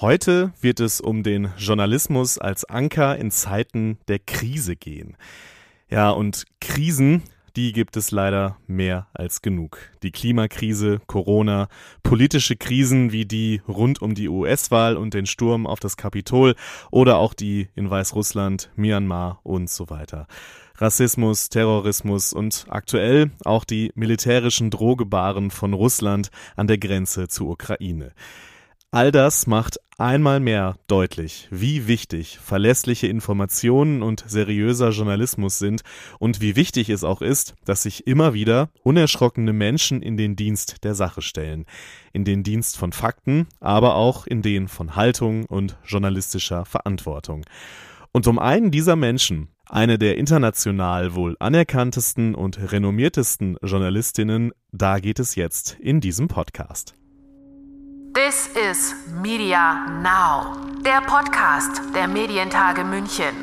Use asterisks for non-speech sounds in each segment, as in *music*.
Heute wird es um den Journalismus als Anker in Zeiten der Krise gehen. Ja, und Krisen, die gibt es leider mehr als genug. Die Klimakrise, Corona, politische Krisen wie die rund um die US-Wahl und den Sturm auf das Kapitol oder auch die in Weißrussland, Myanmar und so weiter. Rassismus, Terrorismus und aktuell auch die militärischen Drohgebaren von Russland an der Grenze zur Ukraine. All das macht einmal mehr deutlich, wie wichtig verlässliche Informationen und seriöser Journalismus sind und wie wichtig es auch ist, dass sich immer wieder unerschrockene Menschen in den Dienst der Sache stellen, in den Dienst von Fakten, aber auch in den von Haltung und journalistischer Verantwortung. Und um einen dieser Menschen, eine der international wohl anerkanntesten und renommiertesten Journalistinnen, da geht es jetzt in diesem Podcast. This is Media Now, der Podcast der Medientage München.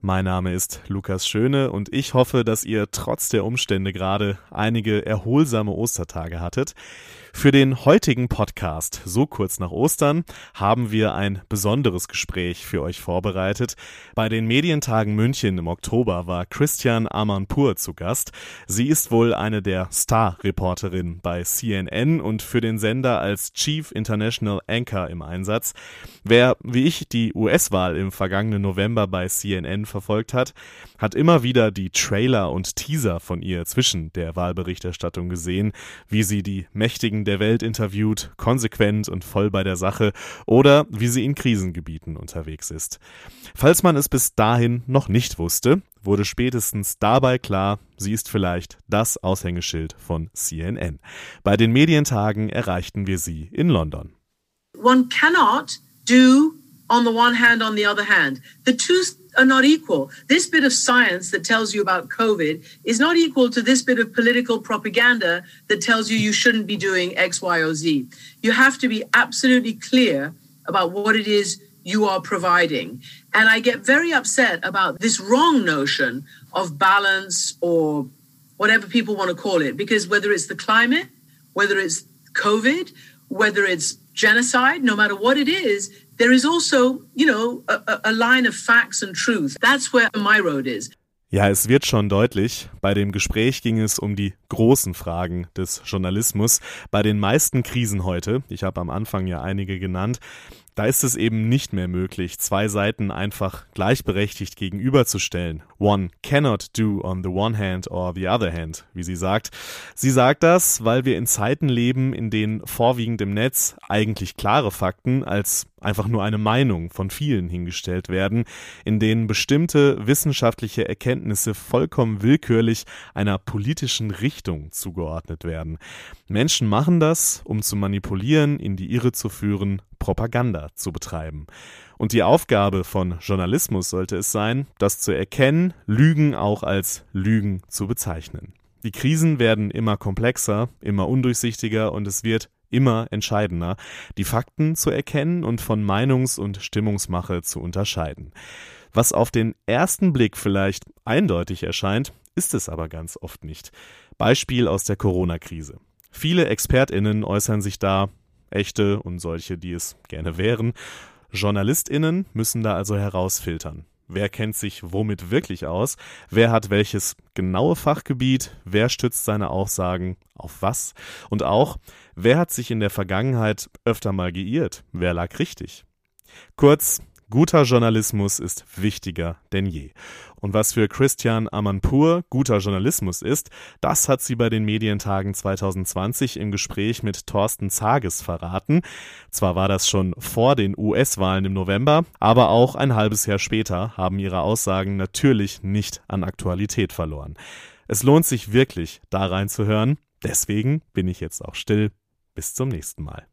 Mein Name ist Lukas Schöne und ich hoffe, dass ihr trotz der Umstände gerade einige erholsame Ostertage hattet. Für den heutigen Podcast, so kurz nach Ostern, haben wir ein besonderes Gespräch für euch vorbereitet. Bei den Medientagen München im Oktober war Christian Amanpour zu Gast. Sie ist wohl eine der Star-Reporterinnen bei CNN und für den Sender als Chief International Anchor im Einsatz. Wer, wie ich, die US-Wahl im vergangenen November bei CNN verfolgt hat, hat immer wieder die Trailer und Teaser von ihr zwischen der Wahlberichterstattung gesehen, wie sie die mächtigen der Welt interviewt, konsequent und voll bei der Sache oder wie sie in Krisengebieten unterwegs ist. Falls man es bis dahin noch nicht wusste, wurde spätestens dabei klar, sie ist vielleicht das Aushängeschild von CNN. Bei den Medientagen erreichten wir sie in London. One cannot do on the one hand, on the other hand. The two are not equal. This bit of science that tells you about COVID is not equal to this bit of political propaganda that tells you you shouldn't be doing X, Y, or Z. You have to be absolutely clear about what it is you are providing. And I get very upset about this wrong notion of balance or whatever people want to call it, because whether it's the climate, whether it's COVID, whether it's genocide, no matter what it is, there is also, you know, a, a line of facts and truth. That's where my road is. Ja, es wird schon deutlich. Bei dem Gespräch ging es um die großen Fragen des Journalismus. Bei den meisten Krisen heute, ich habe am Anfang ja einige genannt, da ist es eben nicht mehr möglich, zwei Seiten einfach gleichberechtigt gegenüberzustellen. One cannot do on the one hand or the other hand, wie sie sagt. Sie sagt das, weil wir in Zeiten leben, in denen vorwiegend im Netz eigentlich klare Fakten als einfach nur eine Meinung von vielen hingestellt werden, in denen bestimmte wissenschaftliche Erkenntnisse vollkommen willkürlich einer politischen Richtung zugeordnet werden. Menschen machen das, um zu manipulieren, in die Irre zu führen, Propaganda zu betreiben. Und die Aufgabe von Journalismus sollte es sein, das zu erkennen, Lügen auch als Lügen zu bezeichnen. Die Krisen werden immer komplexer, immer undurchsichtiger und es wird immer entscheidender, die Fakten zu erkennen und von Meinungs- und Stimmungsmache zu unterscheiden. Was auf den ersten Blick vielleicht eindeutig erscheint, ist es aber ganz oft nicht. Beispiel aus der Corona-Krise. Viele Expertinnen äußern sich da, echte und solche, die es gerne wären. Journalistinnen müssen da also herausfiltern. Wer kennt sich womit wirklich aus? Wer hat welches genaue Fachgebiet? Wer stützt seine Aussagen auf was? Und auch, wer hat sich in der Vergangenheit öfter mal geirrt? Wer lag richtig? Kurz, Guter Journalismus ist wichtiger denn je. Und was für Christian Amanpour guter Journalismus ist, das hat sie bei den Medientagen 2020 im Gespräch mit Thorsten Zages verraten. Zwar war das schon vor den US-Wahlen im November, aber auch ein halbes Jahr später haben ihre Aussagen natürlich nicht an Aktualität verloren. Es lohnt sich wirklich, da reinzuhören. Deswegen bin ich jetzt auch still. Bis zum nächsten Mal.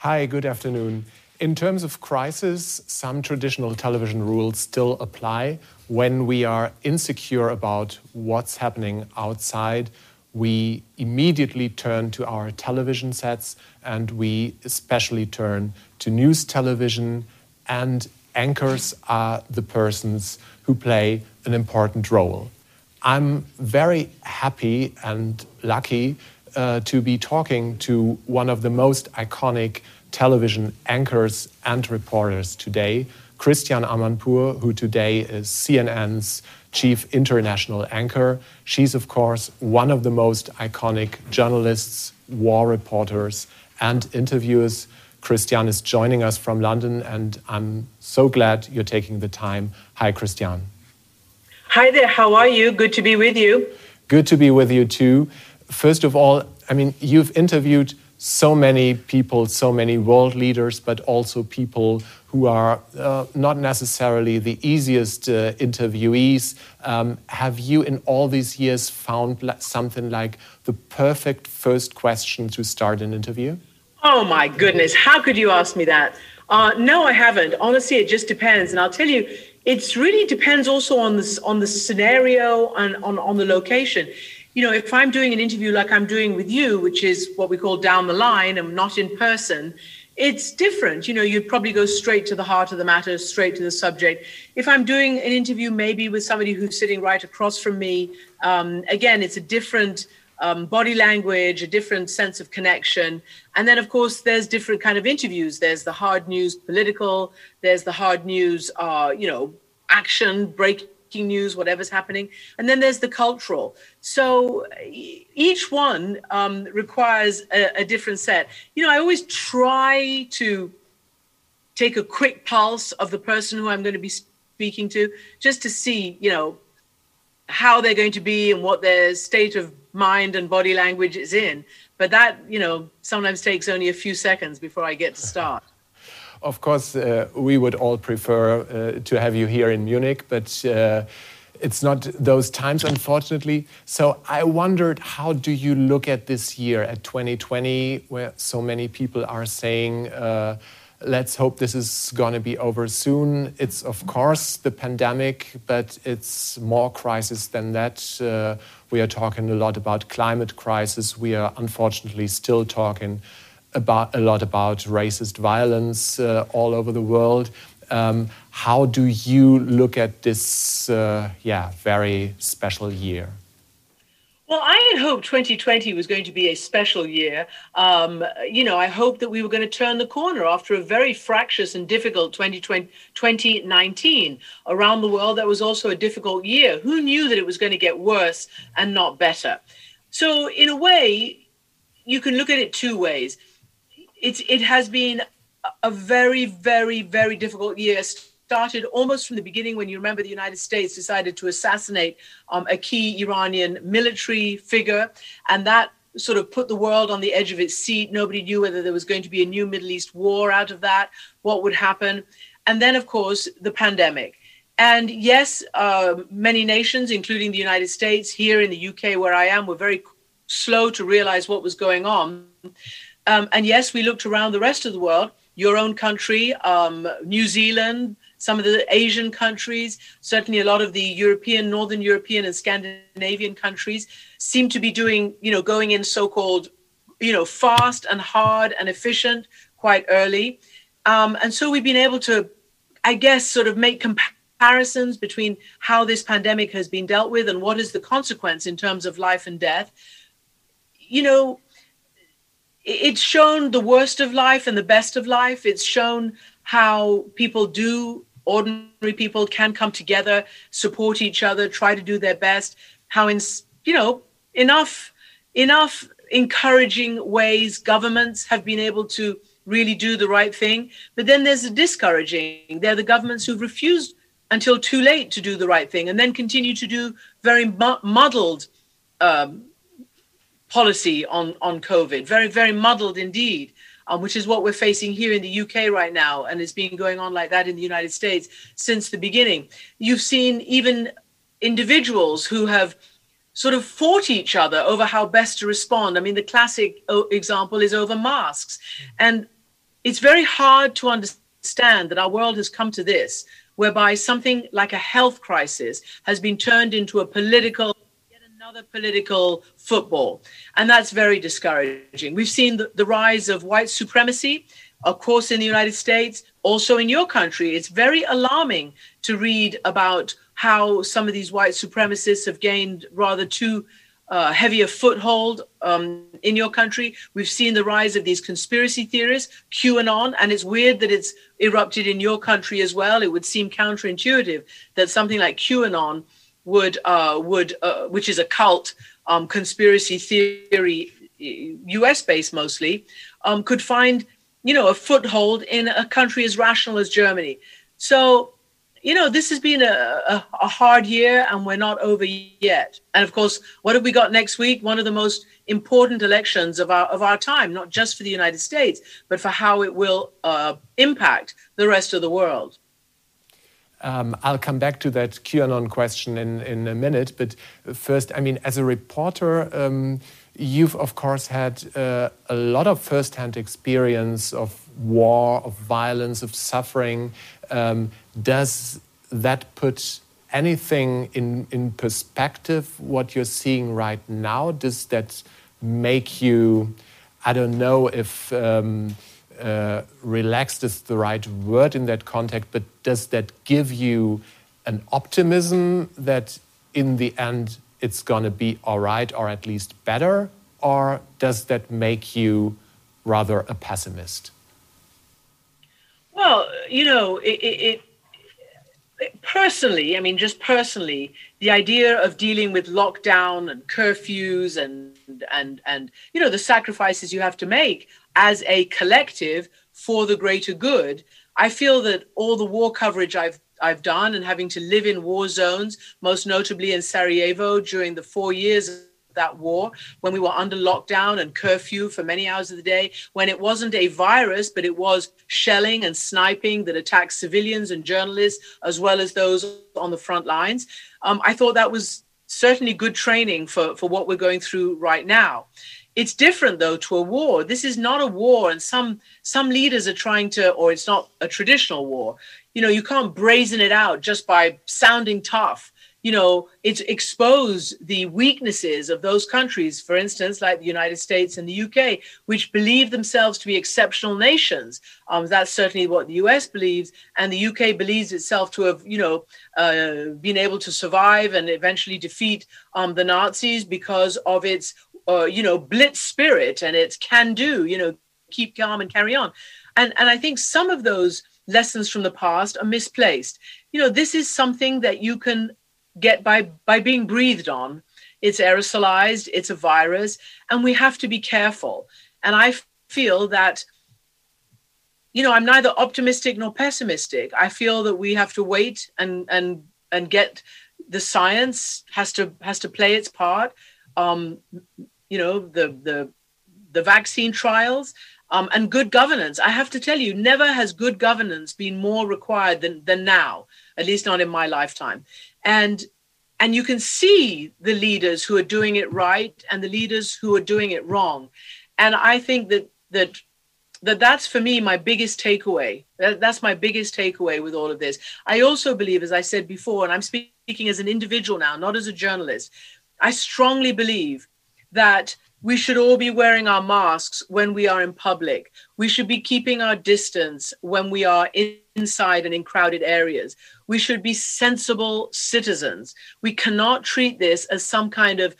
Hi, good afternoon. In terms of crisis, some traditional television rules still apply when we are insecure about what's happening outside. we immediately turn to our television sets and we especially turn to news television and anchors are the persons who play an important role. I'm very happy and lucky uh, to be talking to one of the most iconic television anchors and reporters today, Christiane Amanpour, who today is CNN's chief international anchor. She's, of course, one of the most iconic journalists, war reporters, and interviewers. Christiane is joining us from London, and I'm so glad you're taking the time. Hi, Christiane. Hi there, how are you? Good to be with you. Good to be with you too. First of all, I mean, you've interviewed so many people, so many world leaders, but also people who are uh, not necessarily the easiest uh, interviewees. Um, have you, in all these years, found something like the perfect first question to start an interview? Oh, my goodness. How could you ask me that? Uh, no, I haven't. Honestly, it just depends. And I'll tell you, it really depends also on the, on the scenario and on, on the location you know, if I'm doing an interview like I'm doing with you, which is what we call down the line and not in person, it's different. You know, you'd probably go straight to the heart of the matter, straight to the subject. If I'm doing an interview maybe with somebody who's sitting right across from me, um, again, it's a different um, body language, a different sense of connection. And then, of course, there's different kind of interviews. There's the hard news political, there's the hard news, uh, you know, action, break breaking news, whatever's happening. And then there's the cultural. So each one um, requires a, a different set. You know, I always try to take a quick pulse of the person who I'm going to be speaking to, just to see, you know, how they're going to be and what their state of mind and body language is in. But that, you know, sometimes takes only a few seconds before I get to start. Of course, uh, we would all prefer uh, to have you here in Munich, but uh, it's not those times, unfortunately. So I wondered, how do you look at this year, at 2020, where so many people are saying, uh, let's hope this is going to be over soon. It's, of course, the pandemic, but it's more crisis than that. Uh, we are talking a lot about climate crisis. We are unfortunately still talking about a lot about racist violence uh, all over the world. Um, how do you look at this, uh, yeah, very special year? Well, I had hoped 2020 was going to be a special year. Um, you know, I hoped that we were going to turn the corner after a very fractious and difficult 2020, 2019. Around the world, that was also a difficult year. Who knew that it was going to get worse and not better? So, in a way, you can look at it two ways it's it has been a very, very, very difficult year. Started almost from the beginning when you remember the United States decided to assassinate um, a key Iranian military figure, and that sort of put the world on the edge of its seat. Nobody knew whether there was going to be a new Middle East war out of that, what would happen. And then, of course, the pandemic. And yes, uh, many nations, including the United States, here in the UK, where I am, were very slow to realize what was going on. Um, and yes, we looked around the rest of the world, your own country, um, New Zealand, some of the Asian countries, certainly a lot of the European, Northern European, and Scandinavian countries seem to be doing, you know, going in so called, you know, fast and hard and efficient quite early. Um, and so we've been able to, I guess, sort of make comparisons between how this pandemic has been dealt with and what is the consequence in terms of life and death. You know, it's shown the worst of life and the best of life. It's shown how people do, ordinary people can come together, support each other, try to do their best. How, in, you know, enough, enough encouraging ways governments have been able to really do the right thing. But then there's the discouraging. They're the governments who've refused until too late to do the right thing and then continue to do very muddled um, policy on, on COVID, very, very muddled indeed, um, which is what we're facing here in the UK right now. And it's been going on like that in the United States since the beginning. You've seen even individuals who have sort of fought each other over how best to respond. I mean, the classic uh, example is over masks. And it's very hard to understand that our world has come to this, whereby something like a health crisis has been turned into a political Another political football. And that's very discouraging. We've seen the, the rise of white supremacy, of course, in the United States, also in your country. It's very alarming to read about how some of these white supremacists have gained rather too uh, heavier foothold um, in your country. We've seen the rise of these conspiracy theories, QAnon, and it's weird that it's erupted in your country as well. It would seem counterintuitive that something like QAnon would uh, would uh, which is a cult um, conspiracy theory, U.S. based mostly, um, could find you know a foothold in a country as rational as Germany. So you know this has been a, a, a hard year and we're not over yet. And of course, what have we got next week? One of the most important elections of our of our time, not just for the United States, but for how it will uh, impact the rest of the world. Um, I'll come back to that QAnon question in, in a minute. But first, I mean, as a reporter, um, you've of course had uh, a lot of firsthand experience of war, of violence, of suffering. Um, does that put anything in, in perspective, what you're seeing right now? Does that make you, I don't know if um, uh, relaxed is the right word in that context, but does that give you an optimism that in the end it's going to be all right or at least better? Or does that make you rather a pessimist? Well, you know, it, it, it, personally, I mean, just personally, the idea of dealing with lockdown and curfews and and and you know the sacrifices you have to make as a collective for the greater good. I feel that all the war coverage I've I've done and having to live in war zones, most notably in Sarajevo during the four years of that war, when we were under lockdown and curfew for many hours of the day, when it wasn't a virus, but it was shelling and sniping that attacked civilians and journalists, as well as those on the front lines. Um, I thought that was certainly good training for, for what we're going through right now. It's different though to a war. This is not a war, and some some leaders are trying to, or it's not a traditional war. You know, you can't brazen it out just by sounding tough. You know, it's expose the weaknesses of those countries, for instance, like the United States and the UK, which believe themselves to be exceptional nations. Um, that's certainly what the US believes, and the UK believes itself to have, you know, uh, been able to survive and eventually defeat um, the Nazis because of its uh, you know, blitz spirit and it's can do, you know, keep calm and carry on. And, and I think some of those lessons from the past are misplaced. You know, this is something that you can get by by being breathed on. It's aerosolized, it's a virus, and we have to be careful. And I feel that you know, I'm neither optimistic nor pessimistic. I feel that we have to wait and and and get the science has to has to play its part. Um, you know the the the vaccine trials um, and good governance. I have to tell you, never has good governance been more required than than now. At least not in my lifetime. And and you can see the leaders who are doing it right and the leaders who are doing it wrong. And I think that that that that's for me my biggest takeaway. That, that's my biggest takeaway with all of this. I also believe, as I said before, and I'm speaking as an individual now, not as a journalist. I strongly believe that we should all be wearing our masks when we are in public. We should be keeping our distance when we are inside and in crowded areas. We should be sensible citizens. We cannot treat this as some kind of,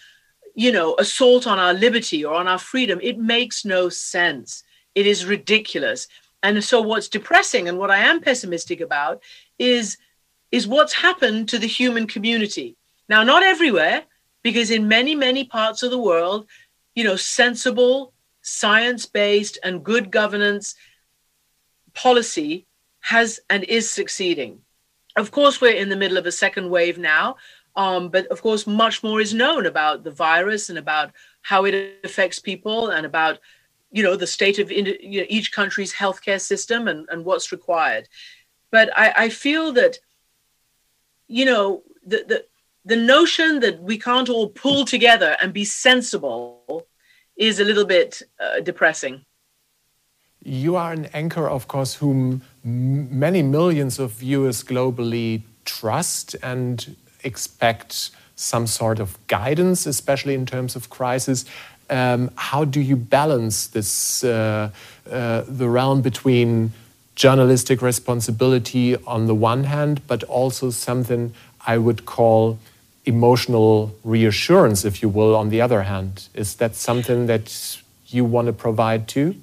you know, assault on our liberty or on our freedom. It makes no sense. It is ridiculous. And so what's depressing and what I am pessimistic about is is what's happened to the human community. Now not everywhere, because in many many parts of the world you know sensible science-based and good governance policy has and is succeeding. Of course we're in the middle of a second wave now um, but of course much more is known about the virus and about how it affects people and about you know the state of you know, each country's healthcare system and, and what's required. But I, I feel that you know the, the the notion that we can't all pull together and be sensible is a little bit uh, depressing. You are an anchor, of course, whom many millions of viewers globally trust and expect some sort of guidance, especially in terms of crisis. Um, how do you balance this, uh, uh, the realm between journalistic responsibility on the one hand, but also something I would call emotional reassurance, if you will, on the other hand? Is that something that you want to provide too?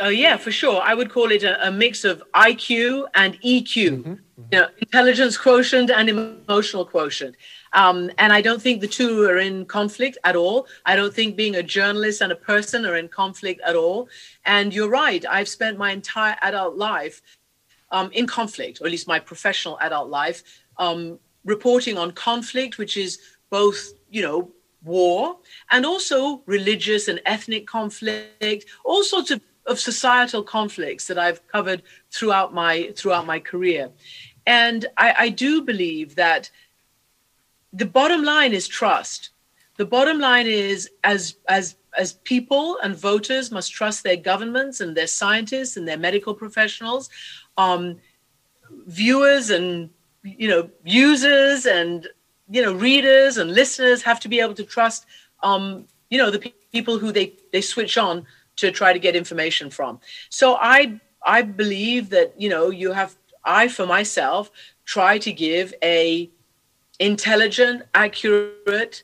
Oh yeah, for sure. I would call it a, a mix of IQ and EQ, mm-hmm, mm-hmm. you know, intelligence quotient and emotional quotient. Um, and I don't think the two are in conflict at all. I don't think being a journalist and a person are in conflict at all. And you're right. I've spent my entire adult life um, in conflict, or at least my professional adult life, um, reporting on conflict, which is both, you know, war and also religious and ethnic conflict, all sorts of, of societal conflicts that I've covered throughout my throughout my career. And I, I do believe that the bottom line is trust. The bottom line is as as as people and voters must trust their governments and their scientists and their medical professionals. Um, viewers and you know users and you know readers and listeners have to be able to trust um, you know the pe- people who they they switch on to try to get information from. So I I believe that you know you have I for myself try to give a intelligent, accurate,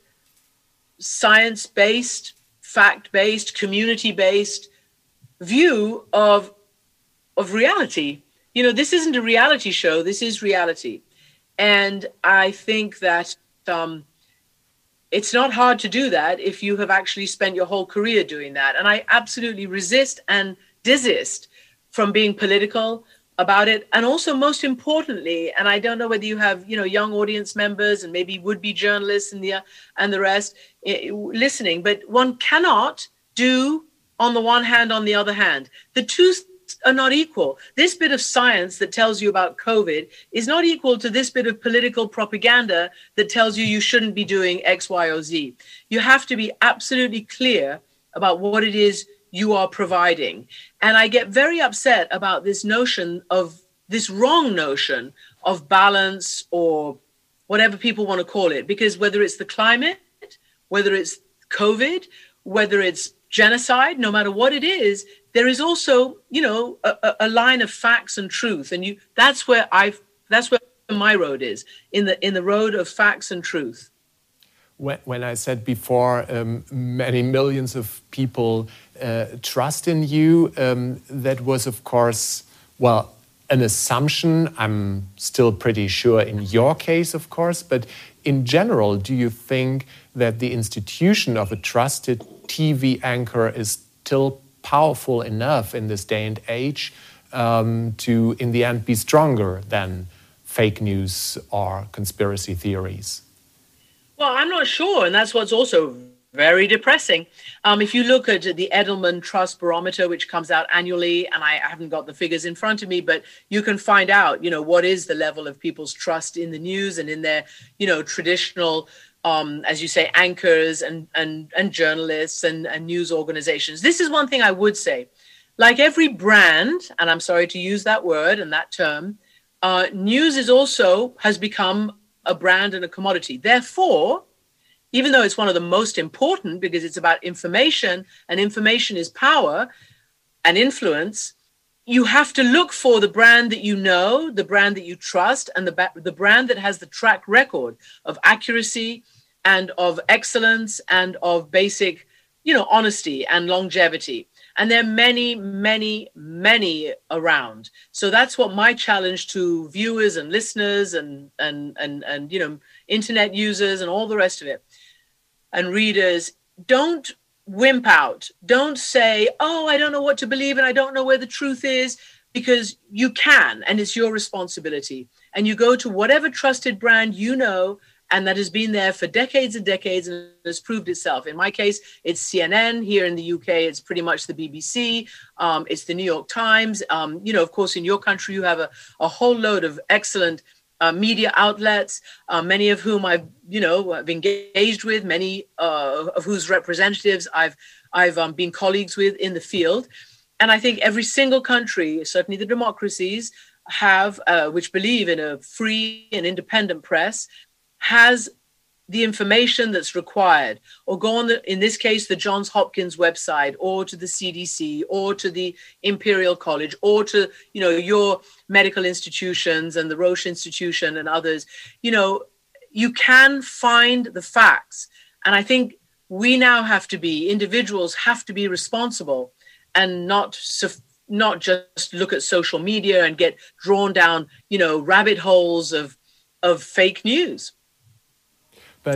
science based, fact based, community based view of, of reality. You know, this isn't a reality show, this is reality. And I think that um, it's not hard to do that if you have actually spent your whole career doing that. And I absolutely resist and desist from being political, about it and also most importantly and i don't know whether you have you know young audience members and maybe would be journalists and the and the rest eh, listening but one cannot do on the one hand on the other hand the two are not equal this bit of science that tells you about covid is not equal to this bit of political propaganda that tells you you shouldn't be doing x y or z you have to be absolutely clear about what it is you are providing. And I get very upset about this notion of this wrong notion of balance or whatever people want to call it, because whether it's the climate, whether it's COVID, whether it's genocide, no matter what it is, there is also, you know, a, a line of facts and truth. And you that's where I've that's where my road is, in the in the road of facts and truth. When, when I said before, um, many millions of people uh, trust in you. Um, that was, of course, well, an assumption. I'm still pretty sure in your case, of course, but in general, do you think that the institution of a trusted TV anchor is still powerful enough in this day and age um, to, in the end, be stronger than fake news or conspiracy theories? Well, I'm not sure. And that's what's also very depressing. Um, if you look at the Edelman Trust Barometer, which comes out annually, and I haven't got the figures in front of me, but you can find out, you know, what is the level of people's trust in the news and in their, you know, traditional, um, as you say, anchors and and and journalists and, and news organizations. This is one thing I would say. Like every brand, and I'm sorry to use that word and that term, uh, news is also has become a brand and a commodity. Therefore, even though it's one of the most important because it's about information and information is power and influence you have to look for the brand that you know the brand that you trust and the, the brand that has the track record of accuracy and of excellence and of basic you know honesty and longevity. And there are many many many around. So that's what my challenge to viewers and listeners and and and, and you know internet users and all the rest of it and readers don't wimp out. Don't say, oh, I don't know what to believe and I don't know where the truth is, because you can, and it's your responsibility. And you go to whatever trusted brand you know and that has been there for decades and decades and has proved itself. In my case, it's CNN. Here in the UK, it's pretty much the BBC. Um, it's the New York Times. Um, you know, of course, in your country, you have a, a whole load of excellent uh, media outlets, uh, many of whom I've you know I've engaged with, many uh, of whose representatives I've I've um, been colleagues with in the field, and I think every single country, certainly the democracies, have uh, which believe in a free and independent press, has the information that's required or go on the in this case the johns hopkins website or to the cdc or to the imperial college or to you know your medical institutions and the roche institution and others. You know you can find the facts. And i think we now have to be individuals have to be responsible and not not just look at social media and get drawn down you know rabbit holes of of fake news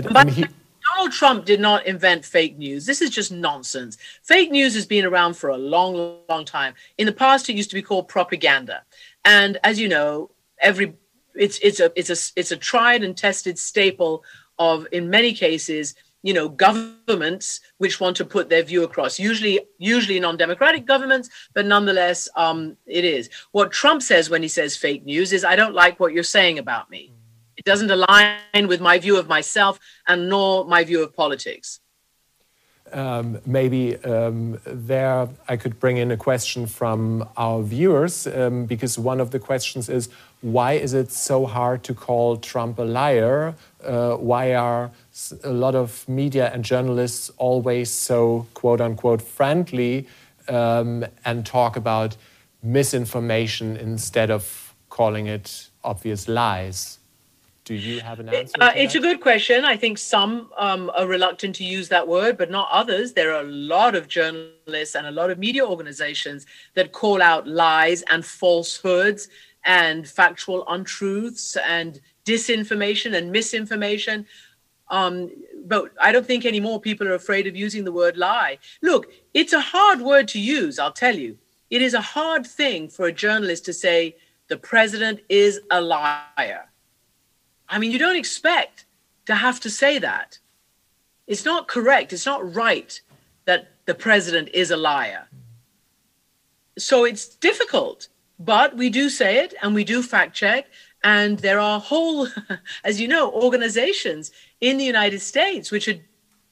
but, but he- Donald Trump did not invent fake news. This is just nonsense. Fake news has been around for a long, long time. In the past, it used to be called propaganda, and as you know, every it's it's a it's a it's a tried and tested staple of, in many cases, you know, governments which want to put their view across. Usually, usually non-democratic governments, but nonetheless, um, it is. What Trump says when he says fake news is, "I don't like what you're saying about me." It doesn't align with my view of myself and nor my view of politics. Um, maybe um, there I could bring in a question from our viewers um, because one of the questions is why is it so hard to call Trump a liar? Uh, why are a lot of media and journalists always so quote unquote friendly um, and talk about misinformation instead of calling it obvious lies? Do you have an answer? Uh, it's that? a good question. I think some um, are reluctant to use that word, but not others. There are a lot of journalists and a lot of media organizations that call out lies and falsehoods and factual untruths and disinformation and misinformation. Um, but I don't think anymore people are afraid of using the word lie. Look, it's a hard word to use, I'll tell you. It is a hard thing for a journalist to say the president is a liar I mean, you don't expect to have to say that. It's not correct. It's not right that the president is a liar. So it's difficult, but we do say it and we do fact check. And there are whole, *laughs* as you know, organizations in the United States which are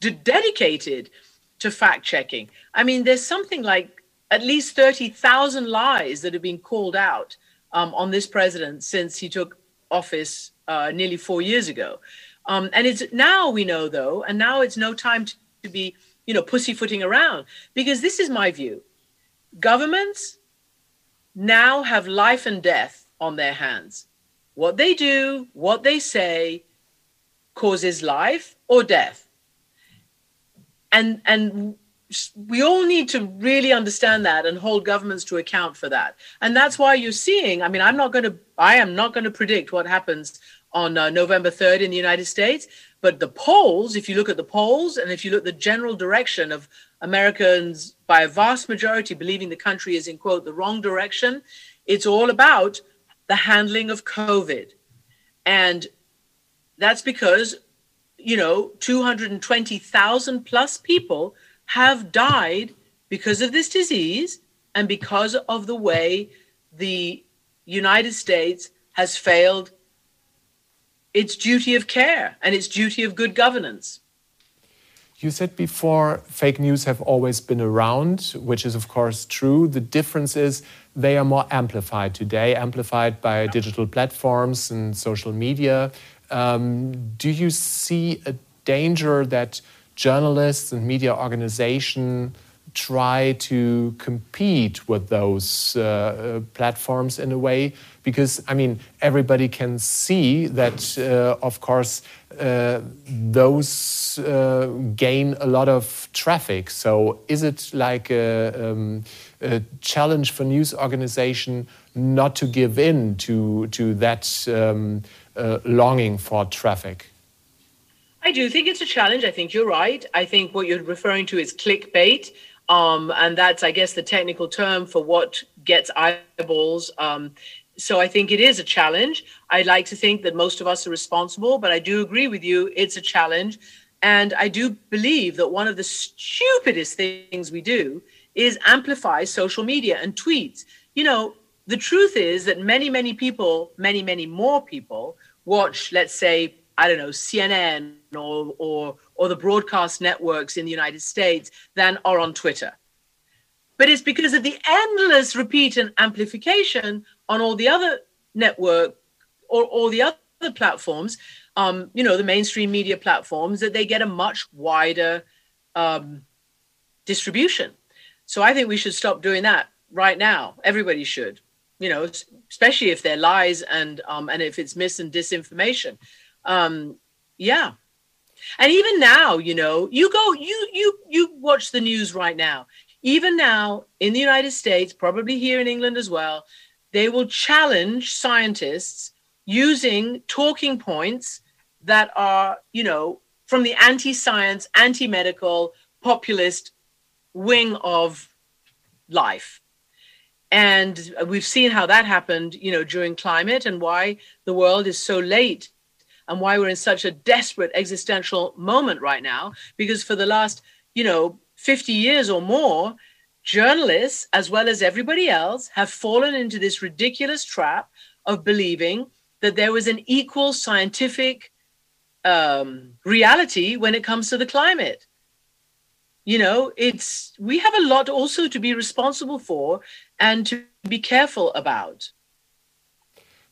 d- dedicated to fact checking. I mean, there's something like at least 30,000 lies that have been called out um, on this president since he took office uh, nearly four years ago. Um, and it's now we know though, and now it's no time to, to be, you know, pussyfooting around because this is my view. Governments now have life and death on their hands. What they do, what they say, causes life or death. And and we all need to really understand that and hold governments to account for that. And that's why you're seeing, I mean, I'm not going to I am not going to predict what happens on uh, November 3rd in the United States. But the polls, if you look at the polls and if you look at the general direction of Americans by a vast majority believing the country is in quote the wrong direction, it's all about the handling of COVID. And that's because, you know, 220,000 plus people have died because of this disease and because of the way the United States has failed its duty of care and its duty of good governance. You said before fake news have always been around, which is of course true. The difference is they are more amplified today, amplified by digital platforms and social media. Um, do you see a danger that journalists and media organizations try to compete with those uh, uh, platforms in a way because i mean everybody can see that uh, of course uh, those uh, gain a lot of traffic so is it like a, um, a, challenge for news organization not to give in to to that um, uh, longing for traffic I do think it's a challenge. I think you're right. I think what you're referring to is clickbait. Um, and that's, I guess, the technical term for what gets eyeballs. Um, so I think it is a challenge. I like to think that most of us are responsible, but I do agree with you. It's a challenge. And I do believe that one of the stupidest things we do is amplify social media and tweets. You know, the truth is that many, many people, many, many more people watch, let's say, I don't know, CNN or, or, or the broadcast networks in the United States than are on Twitter. But it's because of the endless repeat and amplification on all the other network or all the other platforms um, you know, the mainstream media platforms, that they get a much wider um, distribution. So I think we should stop doing that right now. Everybody should, you know, especially if they're lies and um, and if it's mis and disinformation. Um, yeah, and even now, you know, you go, you you you watch the news right now. Even now in the United States, probably here in England as well, they will challenge scientists using talking points that are, you know, from the anti-science, anti-medical, populist wing of life. And we've seen how that happened, you know, during climate and why the world is so late and why we're in such a desperate existential moment right now. Because for the last, you know, 50 years or more, journalists, as well as everybody else, have fallen into this ridiculous trap of believing that there was an equal scientific um, reality when it comes to the climate. You know, it's we have a lot also to be responsible for and to be careful about.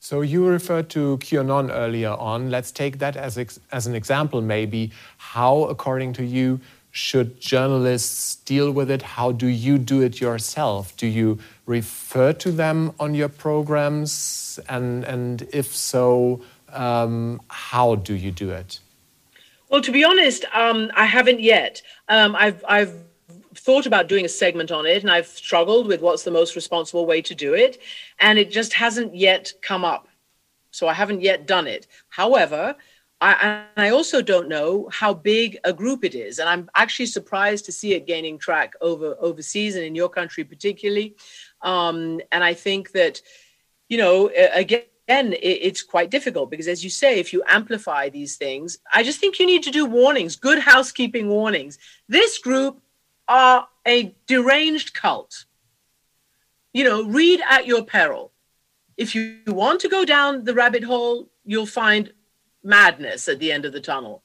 So you referred to QAnon earlier on. Let's take that as, as an example, maybe. How, according to you, should journalists deal with it? How do you do it yourself? Do you refer to them on your programs? And, and if so, um, how do you do it? Well, to be honest, um, I haven't yet. Um, I've, I've thought about doing a segment on it and I've struggled with what's the most responsible way to do it. And it just hasn't yet come up. So I haven't yet done it. However, I, I also don't know how big a group it is. And I'm actually surprised to see it gaining track over overseas and in your country particularly. Um, and I think that, you know, again, again, it's quite difficult because, as you say, if you amplify these things, I just think you need to do warnings, good housekeeping warnings. This group are a deranged cult. You know, read at your peril. If you want to go down the rabbit hole, you'll find madness at the end of the tunnel.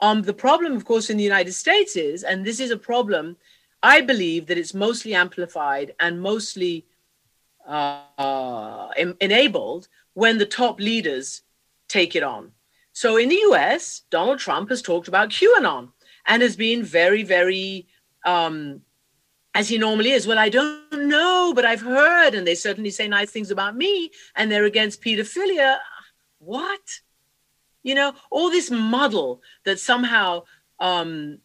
Um, the problem, of course, in the United States is, and this is a problem, I believe that it's mostly amplified and mostly uh, enabled when the top leaders take it on. So in the US, Donald Trump has talked about QAnon and has been very, very, um, as he normally is. Well, I don't know, but I've heard, and they certainly say nice things about me, and they're against pedophilia. What? You know, all this muddle that somehow um,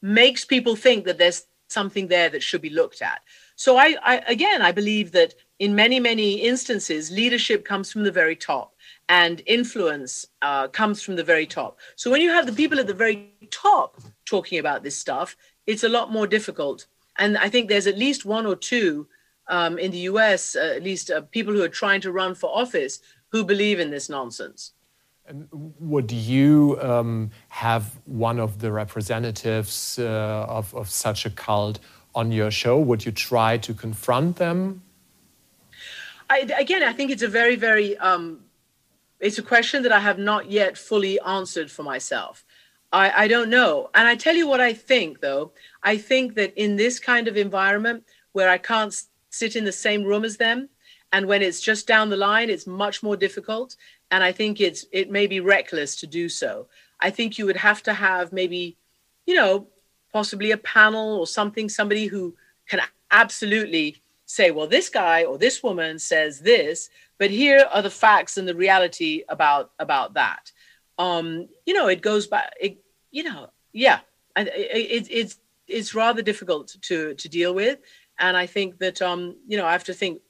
makes people think that there's something there that should be looked at. So I, I again, I believe that in many, many instances, leadership comes from the very top and influence uh, comes from the very top. So when you have the people at the very top talking about this stuff, it's a lot more difficult. And I think there's at least one or two um, in the US, uh, at least uh, people who are trying to run for office who believe in this nonsense. And would you um, have one of the representatives uh, of, of such a cult on your show? Would you try to confront them? I, again, I think it's a very, very, um, it's a question that I have not yet fully answered for myself. I, I don't know. And I tell you what I think, though. I think that in this kind of environment where I can't sit in the same room as them, and when it's just down the line, it's much more difficult. And I think it's it may be reckless to do so. I think you would have to have maybe, you know, possibly a panel or something, somebody who can absolutely say, well, this guy or this woman says this, but here are the facts and the reality about about that. Um, you know, it goes back. It, you know, yeah, it, it, it's it's rather difficult to to deal with, and I think that um, you know I have to think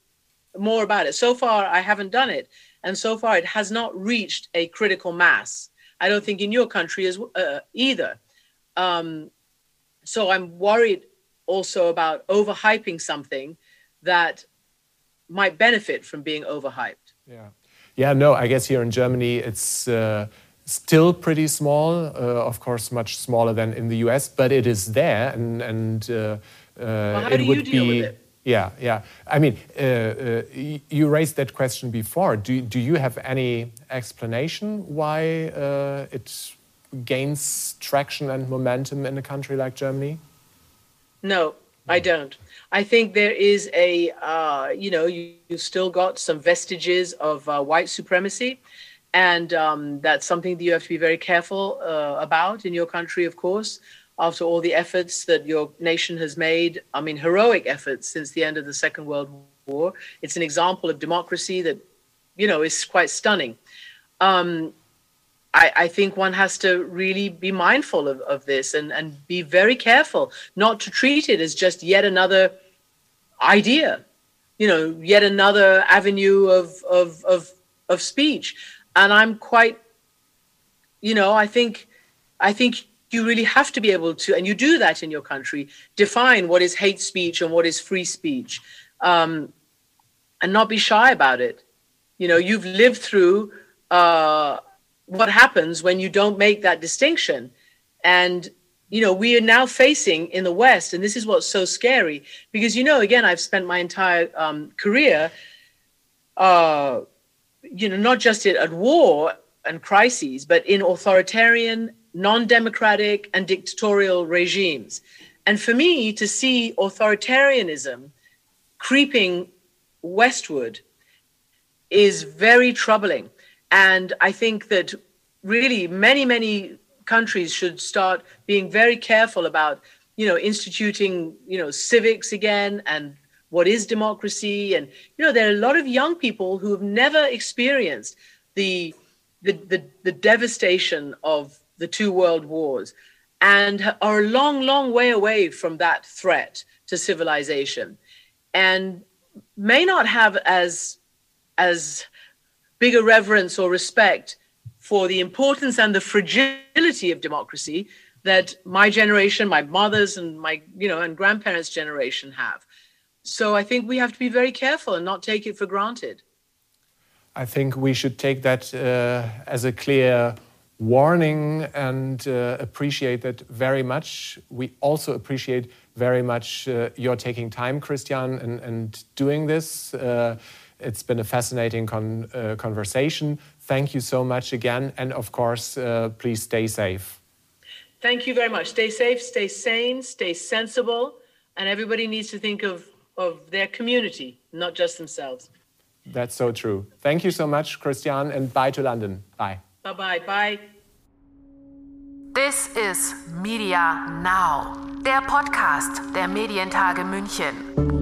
more about it. So far, I haven't done it, and so far it has not reached a critical mass. I don't think in your country as uh, either. Um, so I'm worried also about overhyping something that might benefit from being overhyped. Yeah. Yeah, no, I guess here in Germany it's uh, still pretty small, uh, of course, much smaller than in the US, but it is there and, and uh, well, it would be. Yeah, yeah. I mean, uh, uh, you raised that question before. Do, do you have any explanation why uh, it gains traction and momentum in a country like Germany? No, I don't. I think there is a, uh, you know, you, have still got some vestiges of uh, white supremacy. And um, that's something that you have to be very careful uh, about in your country, of course, after all the efforts that your nation has made. I mean, heroic efforts since the end of the Second World War. It's an example of democracy that, you know, is quite stunning. Um, I, I, think one has to really be mindful of, of this and, and be very careful not to treat it as just yet another idea, you know, yet another avenue of, of, of, of speech. And I'm quite, you know, I think, I think you really have to be able to, and you do that in your country, define what is hate speech and what is free speech, um, and not be shy about it. You know, you've lived through uh, what happens when you don't make that distinction, and you know we are now facing in the West, and this is what's so scary because you know, again, I've spent my entire um, career. Uh, you know, not just at war and crises, but in authoritarian, non democratic, and dictatorial regimes. And for me, to see authoritarianism creeping westward is very troubling. And I think that really many, many countries should start being very careful about, you know, instituting, you know, civics again and what is democracy? And you know there are a lot of young people who have never experienced the the, the, the devastation of the two world wars and are a long long way away from that threat to civilization and may not have as as big a reverence or respect for the importance and the fragility of democracy that my generation my mother's and my you know and grandparents generation have so I think we have to be very careful and not take it for granted. I think we should take that uh, as a clear warning and uh, appreciate that very much. We also appreciate very much uh, your taking time, Christiane, and, and doing this. Uh, it's been a fascinating con uh, conversation. Thank you so much again. And of course, uh, please stay safe. Thank you very much. Stay safe, stay sane, stay sensible. And everybody needs to think of of their community, not just themselves. That's so true. Thank you so much, Christiane, and bye to London. Bye. Bye bye. Bye. This is Media Now, der Podcast der Medientage München.